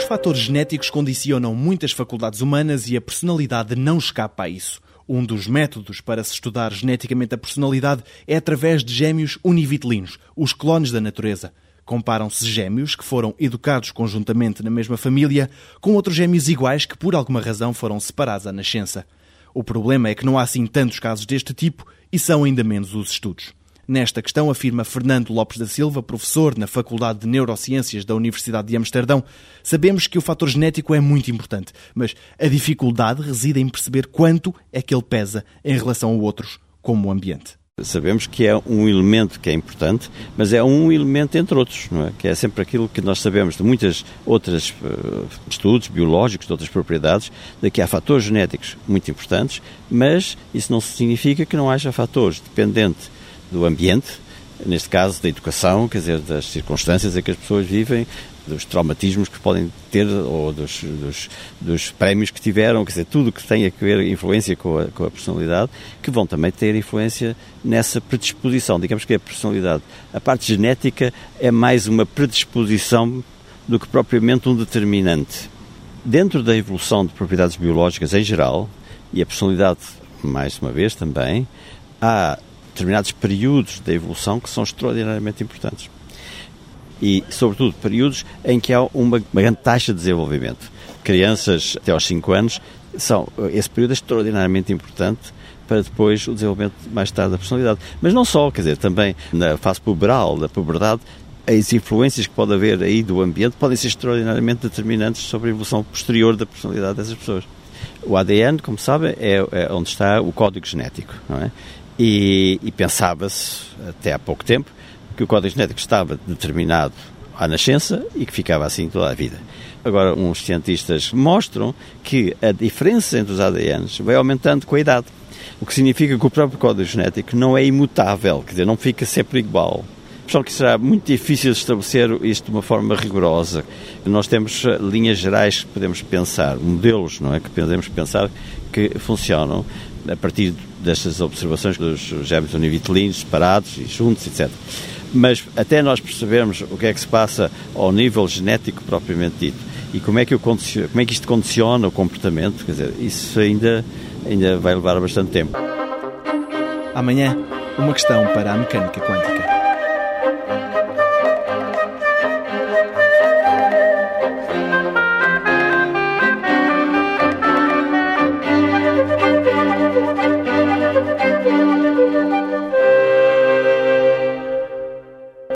fatores genéticos condicionam muitas faculdades humanas e a personalidade não escapa a isso. Um dos métodos para se estudar geneticamente a personalidade é através de gêmeos univitelinos, os clones da natureza. Comparam-se gêmeos que foram educados conjuntamente na mesma família com outros gêmeos iguais que por alguma razão foram separados à nascença. O problema é que não há assim tantos casos deste tipo e são ainda menos os estudos. Nesta questão, afirma Fernando Lopes da Silva, professor na Faculdade de Neurociências da Universidade de Amsterdão, sabemos que o fator genético é muito importante, mas a dificuldade reside em perceber quanto é que ele pesa em relação a outros, como o ambiente. Sabemos que é um elemento que é importante, mas é um elemento entre outros, não é? Que é sempre aquilo que nós sabemos de muitas outras uh, estudos biológicos, de outras propriedades, de que há fatores genéticos muito importantes, mas isso não significa que não haja fatores dependentes do ambiente, neste caso da educação, quer dizer, das circunstâncias em que as pessoas vivem, dos traumatismos que podem ter ou dos, dos, dos, prémios que tiveram, quer dizer, tudo que tem a ver influência com a, com a, personalidade, que vão também ter influência nessa predisposição. Digamos que a personalidade, a parte genética é mais uma predisposição do que propriamente um determinante. Dentro da evolução de propriedades biológicas em geral, e a personalidade, mais uma vez também, há determinados períodos da evolução que são extraordinariamente importantes. E, sobretudo, períodos em que há uma, uma grande taxa de desenvolvimento. Crianças até aos 5 anos, são, esse período é extraordinariamente importante para depois o desenvolvimento mais tarde da personalidade. Mas não só, quer dizer, também na fase puberal, da puberdade, as influências que pode haver aí do ambiente podem ser extraordinariamente determinantes sobre a evolução posterior da personalidade dessas pessoas. O ADN, como sabem, é, é onde está o código genético, não é? E, e pensava-se, até há pouco tempo, que o código genético estava determinado à nascença e que ficava assim toda a vida. Agora, uns cientistas mostram que a diferença entre os ADNs vai aumentando com a idade, o que significa que o próprio código genético não é imutável, quer dizer, não fica sempre igual. Pessoal, que será muito difícil estabelecer isto de uma forma rigorosa. Nós temos eh, linhas gerais que podemos pensar, modelos, não é, que podemos pensar que funcionam a partir destas observações dos gêmeos univitelinos separados e juntos, etc. Mas até nós percebermos o que é que se passa ao nível genético propriamente dito e como é que, como é que isto condiciona o comportamento, quer dizer, isso ainda, ainda vai levar bastante tempo. Amanhã, uma questão para a mecânica quântica.